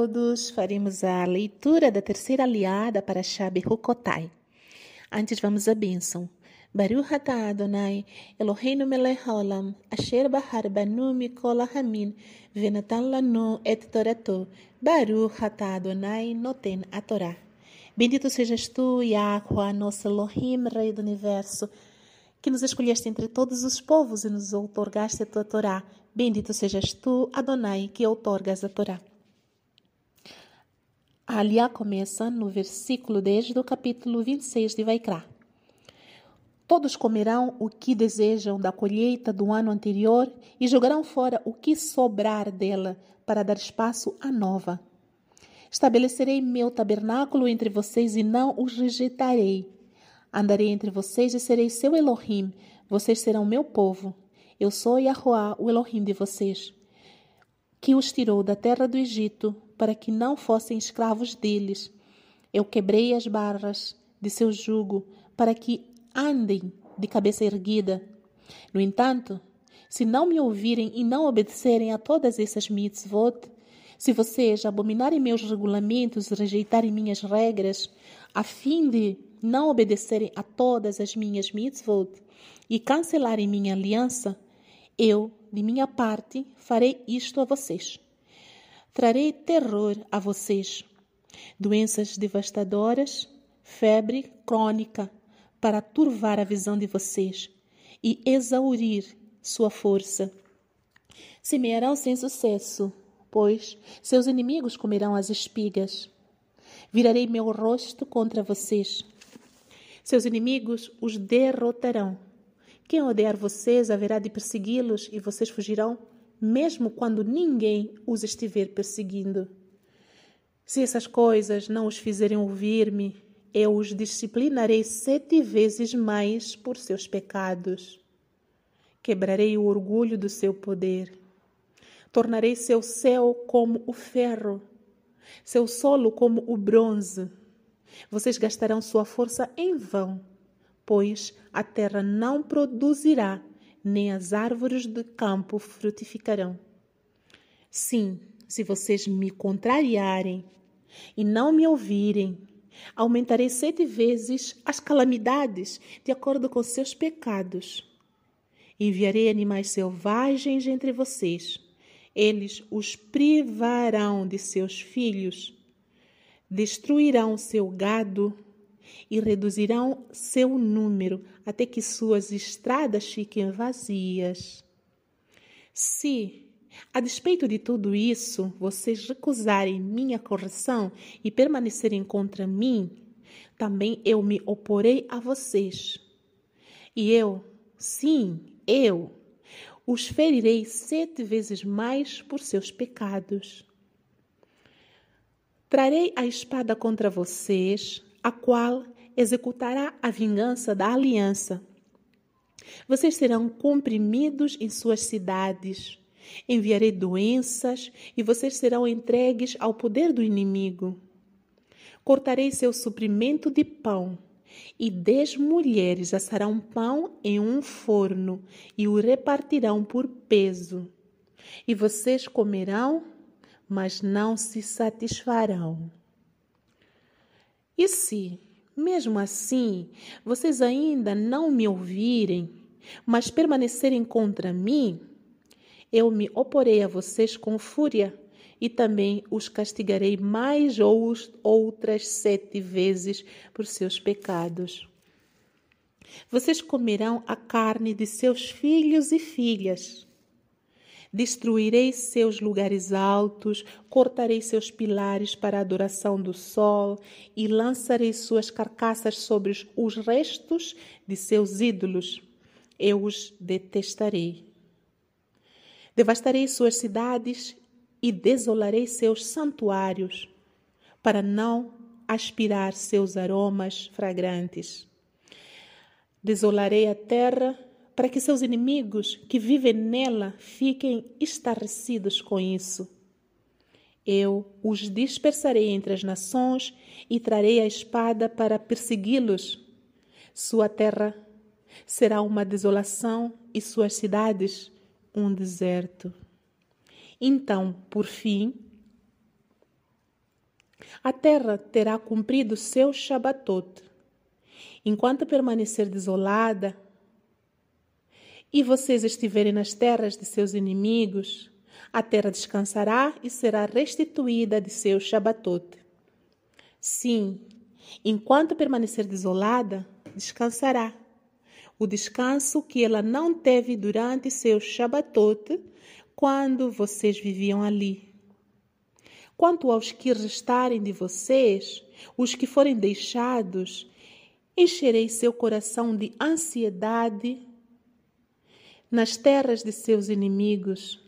todos. Faremos a leitura da terceira aliada para Shabe Hukotai. Antes vamos à bênção. Baruch atah Adonai, Eloheinu melech haolam, asher bahar banu mikol hamin, venatan lanu et torato. Baruch atah Adonai noten a Torá. Bendito sejas tu, Yahweh, nosso Elohim, Rei do Universo, que nos escolheste entre todos os povos e nos outorgaste a tua Torá. Bendito sejas tu, Adonai, que outorgas a Torá. Aliá começa no versículo 10 do capítulo 26 de Vaikra. Todos comerão o que desejam da colheita do ano anterior e jogarão fora o que sobrar dela para dar espaço à nova. Estabelecerei meu tabernáculo entre vocês e não os rejeitarei. Andarei entre vocês e serei seu Elohim. Vocês serão meu povo. Eu sou Yahuá, o Elohim de vocês, que os tirou da terra do Egito para que não fossem escravos deles. Eu quebrei as barras de seu jugo para que andem de cabeça erguida. No entanto, se não me ouvirem e não obedecerem a todas essas mitzvot, se vocês abominarem meus regulamentos e rejeitarem minhas regras, a fim de não obedecerem a todas as minhas mitzvot e cancelarem minha aliança, eu, de minha parte, farei isto a vocês. Trarei terror a vocês, doenças devastadoras, febre crônica, para turvar a visão de vocês e exaurir sua força. Semearão sem sucesso, pois seus inimigos comerão as espigas. Virarei meu rosto contra vocês. Seus inimigos os derrotarão. Quem odiar vocês haverá de persegui-los e vocês fugirão mesmo quando ninguém os estiver perseguindo. Se essas coisas não os fizerem ouvir-me, eu os disciplinarei sete vezes mais por seus pecados. Quebrarei o orgulho do seu poder. Tornarei seu céu como o ferro, seu solo como o bronze. Vocês gastarão sua força em vão, pois a terra não produzirá nem as árvores do campo frutificarão. Sim, se vocês me contrariarem e não me ouvirem, aumentarei sete vezes as calamidades de acordo com seus pecados. Enviarei animais selvagens entre vocês. Eles os privarão de seus filhos, destruirão seu gado e reduzirão seu número até que suas estradas fiquem vazias. Se, a despeito de tudo isso, vocês recusarem minha correção e permanecerem contra mim, também eu me oporei a vocês. E eu, sim, eu, os ferirei sete vezes mais por seus pecados. Trarei a espada contra vocês, a qual executará a vingança da aliança. Vocês serão comprimidos em suas cidades. Enviarei doenças e vocês serão entregues ao poder do inimigo. Cortarei seu suprimento de pão, e dez mulheres assarão pão em um forno e o repartirão por peso. E vocês comerão, mas não se satisfarão. E se, mesmo assim, vocês ainda não me ouvirem, mas permanecerem contra mim, eu me oporei a vocês com fúria e também os castigarei mais ou outras sete vezes por seus pecados. Vocês comerão a carne de seus filhos e filhas Destruirei seus lugares altos, cortarei seus pilares para a adoração do sol e lançarei suas carcaças sobre os restos de seus ídolos. Eu os detestarei. Devastarei suas cidades e desolarei seus santuários, para não aspirar seus aromas fragrantes. Desolarei a terra para que seus inimigos que vivem nela fiquem estarrecidos com isso. Eu os dispersarei entre as nações e trarei a espada para persegui-los. Sua terra será uma desolação e suas cidades um deserto. Então, por fim, A terra terá cumprido seu Shabatot. Enquanto permanecer desolada e vocês estiverem nas terras de seus inimigos, a terra descansará e será restituída de seu Shabatot. Sim, enquanto permanecer desolada, descansará. O descanso que ela não teve durante seu Shabatot, quando vocês viviam ali. Quanto aos que restarem de vocês, os que forem deixados, encherei seu coração de ansiedade nas terras de seus inimigos.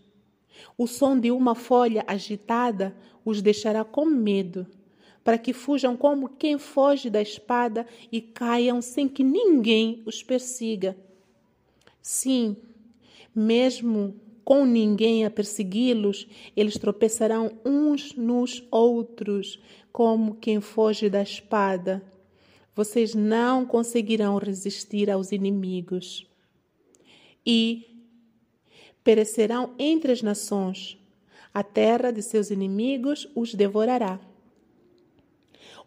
O som de uma folha agitada os deixará com medo, para que fujam como quem foge da espada e caiam sem que ninguém os persiga. Sim, mesmo com ninguém a persegui-los, eles tropeçarão uns nos outros, como quem foge da espada. Vocês não conseguirão resistir aos inimigos. E perecerão entre as nações. A terra de seus inimigos os devorará.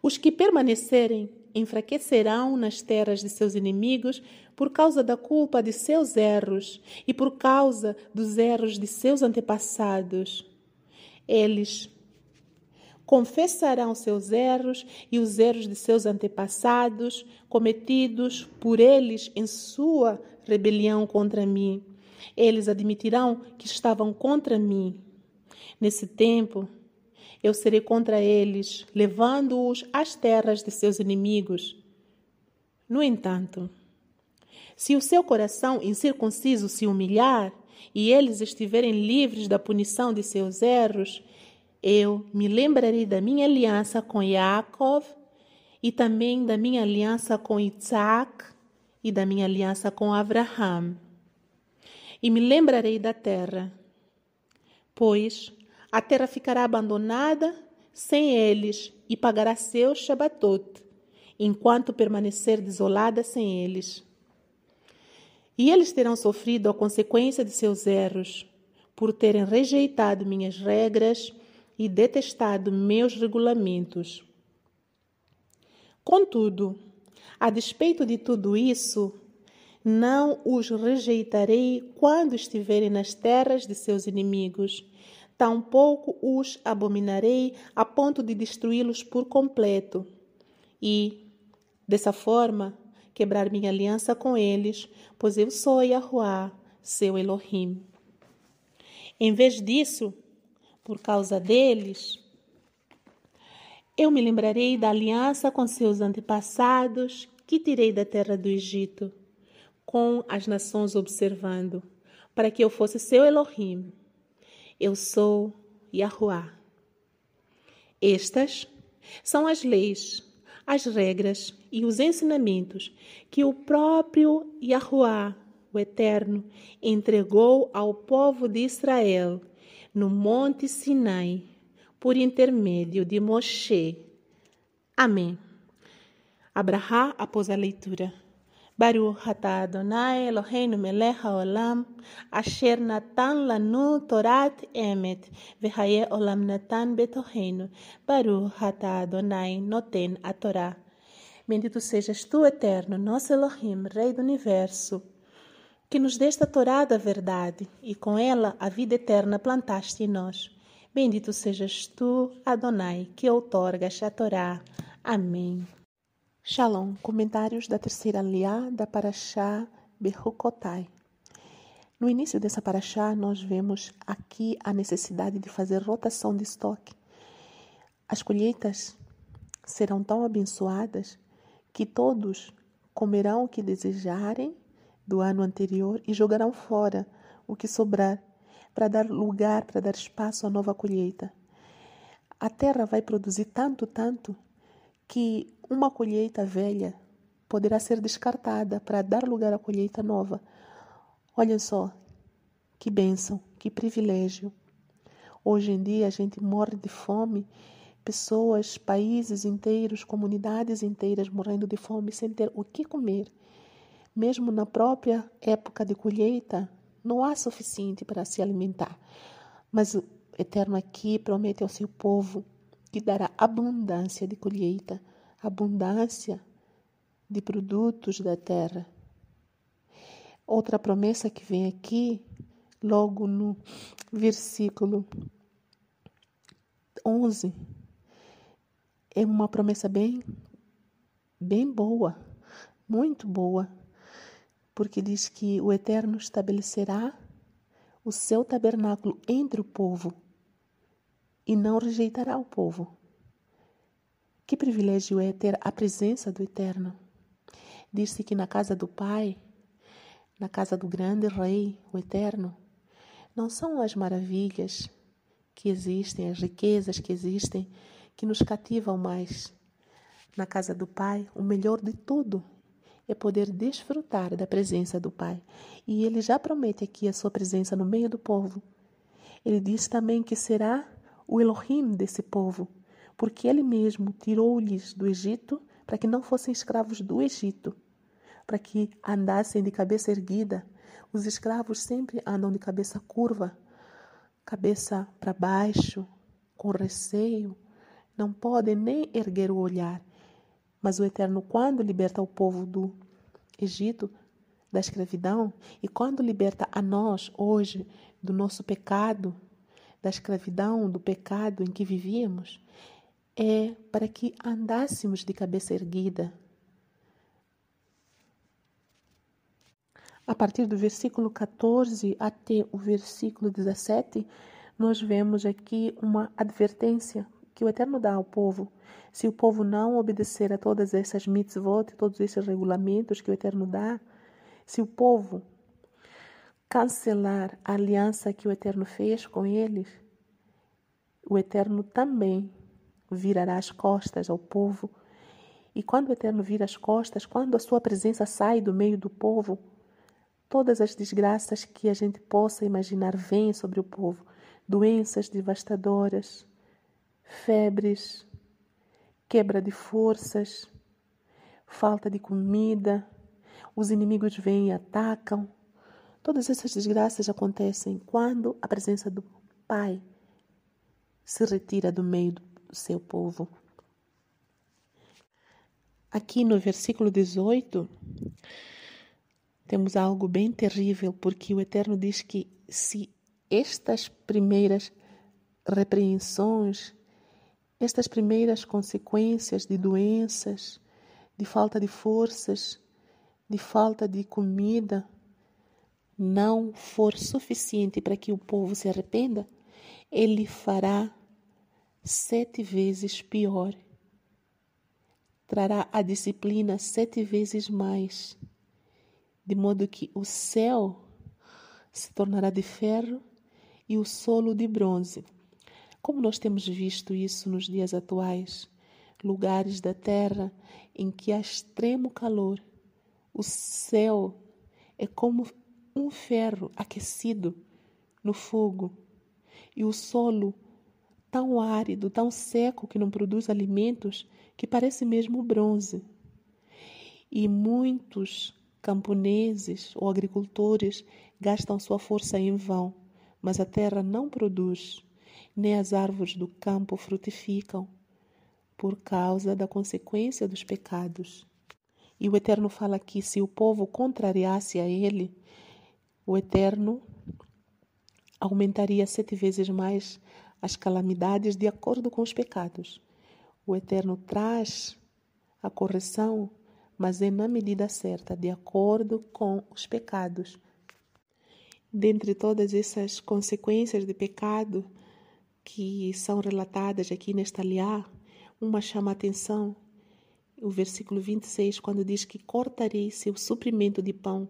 Os que permanecerem enfraquecerão nas terras de seus inimigos por causa da culpa de seus erros e por causa dos erros de seus antepassados. Eles confessarão seus erros e os erros de seus antepassados, cometidos por eles em sua rebelião contra mim. Eles admitirão que estavam contra mim. Nesse tempo, eu serei contra eles, levando-os às terras de seus inimigos. No entanto, se o seu coração incircunciso se humilhar e eles estiverem livres da punição de seus erros, eu me lembrarei da minha aliança com Yaakov e também da minha aliança com Isaac e da minha aliança com Abraham. E me lembrarei da terra, pois a terra ficará abandonada sem eles e pagará seu Shabatot, enquanto permanecer desolada sem eles. E eles terão sofrido a consequência de seus erros, por terem rejeitado minhas regras e detestado meus regulamentos. Contudo, a despeito de tudo isso, não os rejeitarei quando estiverem nas terras de seus inimigos, tampouco os abominarei a ponto de destruí-los por completo. E, dessa forma, quebrar minha aliança com eles, pois eu sou Yahuwah, seu Elohim. Em vez disso, por causa deles, eu me lembrarei da aliança com seus antepassados que tirei da terra do Egito, com as nações observando, para que eu fosse seu Elohim. Eu sou Yahuwah. Estas são as leis as regras e os ensinamentos que o próprio Yahuwah, o Eterno, entregou ao povo de Israel no Monte Sinai, por intermédio de Moshe. Amém. Abraha após a leitura. Baruch atah Adonai Eloheinu melech haolam, asher natan lanu torat emet, vehaye olam natan betoheinu. Baruch atah Adonai noten a Torá. Bendito sejas tu, Eterno, nosso Elohim, Rei do Universo, que nos deste a Torá da verdade, e com ela a vida eterna plantaste em nós. Bendito sejas tu, Adonai, que outorgas a Torá. Amém. Shalom, comentários da terceira liá da Parashá Behukotai. No início dessa Parashá, nós vemos aqui a necessidade de fazer rotação de estoque. As colheitas serão tão abençoadas que todos comerão o que desejarem do ano anterior e jogarão fora o que sobrar, para dar lugar, para dar espaço à nova colheita. A terra vai produzir tanto, tanto, que uma colheita velha poderá ser descartada para dar lugar à colheita nova. Olha só, que bênção, que privilégio. Hoje em dia a gente morre de fome, pessoas, países inteiros, comunidades inteiras morrendo de fome sem ter o que comer. Mesmo na própria época de colheita, não há suficiente para se alimentar. Mas o Eterno aqui promete ao seu povo que dará abundância de colheita, abundância de produtos da terra. Outra promessa que vem aqui, logo no versículo 11, é uma promessa bem, bem boa, muito boa, porque diz que o Eterno estabelecerá o seu tabernáculo entre o povo e não rejeitará o povo. Que privilégio é ter a presença do Eterno. Diz-se que na casa do Pai, na casa do grande Rei, o Eterno, não são as maravilhas que existem, as riquezas que existem, que nos cativam mais. Na casa do Pai, o melhor de tudo é poder desfrutar da presença do Pai. E ele já promete aqui a sua presença no meio do povo. Ele diz também que será o Elohim desse povo, porque ele mesmo tirou-lhes do Egito para que não fossem escravos do Egito, para que andassem de cabeça erguida. Os escravos sempre andam de cabeça curva, cabeça para baixo, com receio, não podem nem erguer o olhar. Mas o Eterno, quando liberta o povo do Egito, da escravidão, e quando liberta a nós hoje do nosso pecado, da escravidão, do pecado em que vivíamos, é para que andássemos de cabeça erguida. A partir do versículo 14 até o versículo 17, nós vemos aqui uma advertência que o Eterno dá ao povo. Se o povo não obedecer a todas essas mitzvot, todos esses regulamentos que o Eterno dá, se o povo cancelar a aliança que o Eterno fez com eles, o Eterno também virará as costas ao povo. E quando o Eterno vira as costas, quando a sua presença sai do meio do povo, todas as desgraças que a gente possa imaginar vêm sobre o povo, doenças devastadoras, febres, quebra de forças, falta de comida, os inimigos vêm e atacam. Todas essas desgraças acontecem quando a presença do Pai se retira do meio do seu povo. Aqui no versículo 18, temos algo bem terrível, porque o Eterno diz que se estas primeiras repreensões estas primeiras consequências de doenças, de falta de forças, de falta de comida, não for suficiente para que o povo se arrependa, ele fará sete vezes pior. Trará a disciplina sete vezes mais, de modo que o céu se tornará de ferro e o solo de bronze. Como nós temos visto isso nos dias atuais, lugares da terra em que há extremo calor, o céu é como um ferro aquecido no fogo. E o solo tão árido, tão seco que não produz alimentos, que parece mesmo bronze. E muitos camponeses ou agricultores gastam sua força em vão, mas a terra não produz nem as árvores do campo frutificam, por causa da consequência dos pecados. E o Eterno fala que se o povo contrariasse a ele, o Eterno aumentaria sete vezes mais as calamidades de acordo com os pecados. O Eterno traz a correção, mas é na medida certa, de acordo com os pecados. Dentre todas essas consequências de pecado, que são relatadas aqui nesta liá, uma chama a atenção. O versículo 26, quando diz que cortarei seu suprimento de pão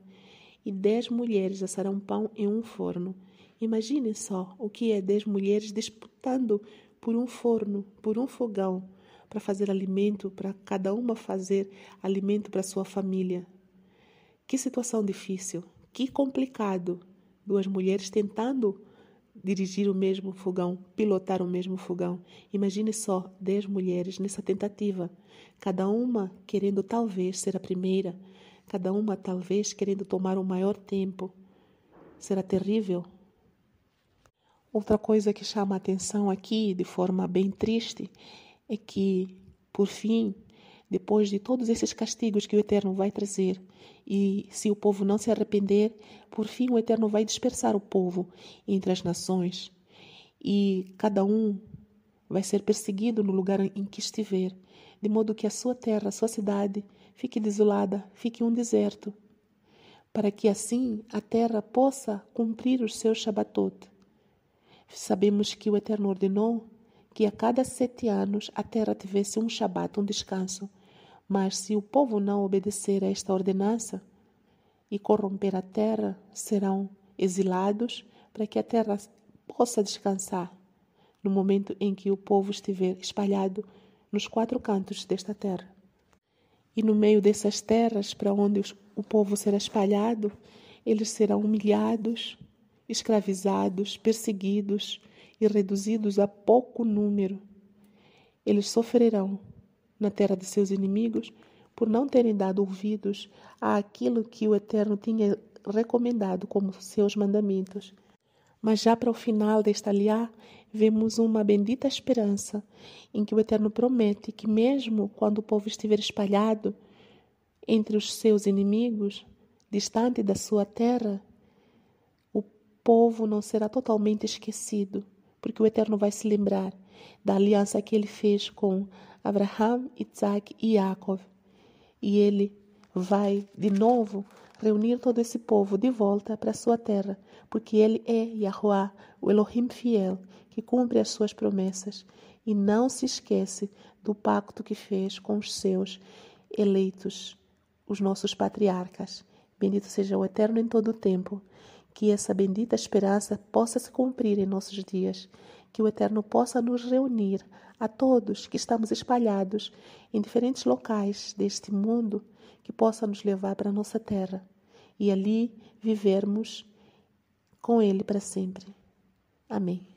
e dez mulheres assarão pão em um forno. Imaginem só o que é dez mulheres disputando por um forno, por um fogão, para fazer alimento, para cada uma fazer alimento para sua família. Que situação difícil, que complicado. Duas mulheres tentando dirigir o mesmo fogão, pilotar o mesmo fogão. Imagine só dez mulheres nessa tentativa, cada uma querendo talvez ser a primeira, cada uma talvez querendo tomar o maior tempo. Será terrível. Outra coisa que chama a atenção aqui, de forma bem triste, é que, por fim, depois de todos esses castigos que o Eterno vai trazer, e se o povo não se arrepender, por fim o Eterno vai dispersar o povo entre as nações, e cada um vai ser perseguido no lugar em que estiver, de modo que a sua terra, a sua cidade, fique desolada, fique um deserto, para que assim a terra possa cumprir os seus Shabbatot. Sabemos que o Eterno ordenou que a cada sete anos a terra tivesse um Shabat, um descanso. Mas se o povo não obedecer a esta ordenança e corromper a terra, serão exilados para que a terra possa descansar no momento em que o povo estiver espalhado nos quatro cantos desta terra. E no meio dessas terras para onde o povo será espalhado, eles serão humilhados, escravizados, perseguidos, e reduzidos a pouco número. Eles sofrerão na terra de seus inimigos por não terem dado ouvidos àquilo que o Eterno tinha recomendado como seus mandamentos. Mas já para o final desta liá, vemos uma bendita esperança em que o Eterno promete que, mesmo quando o povo estiver espalhado entre os seus inimigos, distante da sua terra, o povo não será totalmente esquecido porque o Eterno vai se lembrar da aliança que ele fez com Abraham, Isaac e Jacob. E ele vai de novo reunir todo esse povo de volta para sua terra, porque ele é Yahweh, o Elohim fiel, que cumpre as suas promessas e não se esquece do pacto que fez com os seus eleitos, os nossos patriarcas. Bendito seja o Eterno em todo o tempo que essa bendita esperança possa se cumprir em nossos dias, que o Eterno possa nos reunir a todos que estamos espalhados em diferentes locais deste mundo, que possa nos levar para a nossa terra e ali vivermos com Ele para sempre. Amém.